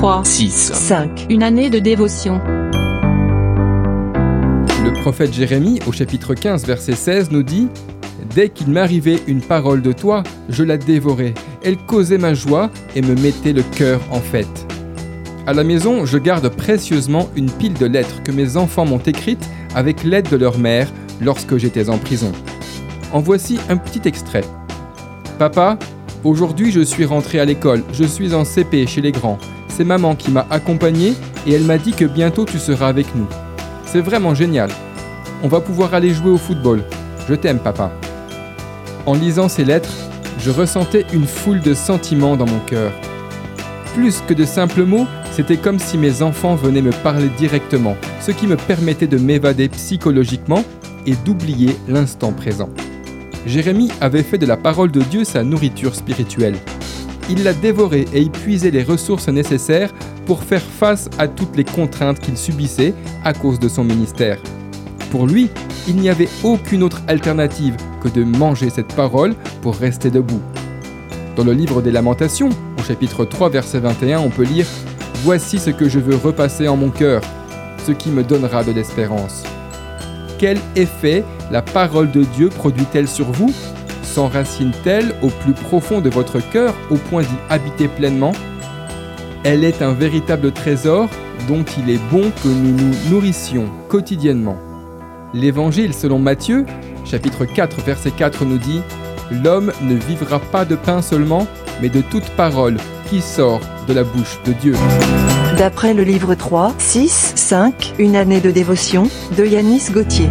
3, 6, 5. Une année de dévotion. Le prophète Jérémie, au chapitre 15, verset 16, nous dit Dès qu'il m'arrivait une parole de toi, je la dévorais. Elle causait ma joie et me mettait le cœur en fête. À la maison, je garde précieusement une pile de lettres que mes enfants m'ont écrites avec l'aide de leur mère lorsque j'étais en prison. En voici un petit extrait. Papa, aujourd'hui je suis rentré à l'école, je suis en CP chez les grands. C'est maman qui m'a accompagné et elle m'a dit que bientôt tu seras avec nous. C'est vraiment génial. On va pouvoir aller jouer au football. Je t'aime papa. En lisant ces lettres, je ressentais une foule de sentiments dans mon cœur. Plus que de simples mots, c'était comme si mes enfants venaient me parler directement, ce qui me permettait de m'évader psychologiquement et d'oublier l'instant présent. Jérémie avait fait de la parole de Dieu sa nourriture spirituelle. Il l'a dévorée et y puisait les ressources nécessaires pour faire face à toutes les contraintes qu'il subissait à cause de son ministère. Pour lui, il n'y avait aucune autre alternative que de manger cette parole pour rester debout. Dans le livre des Lamentations, au chapitre 3, verset 21, on peut lire Voici ce que je veux repasser en mon cœur, ce qui me donnera de l'espérance. Quel effet la parole de Dieu produit-elle sur vous? S'enracine-t-elle au plus profond de votre cœur au point d'y habiter pleinement Elle est un véritable trésor dont il est bon que nous nous nourrissions quotidiennement. L'Évangile selon Matthieu, chapitre 4, verset 4 nous dit L'homme ne vivra pas de pain seulement, mais de toute parole qui sort de la bouche de Dieu. D'après le livre 3, 6, 5. Une année de dévotion de Yanis Gauthier.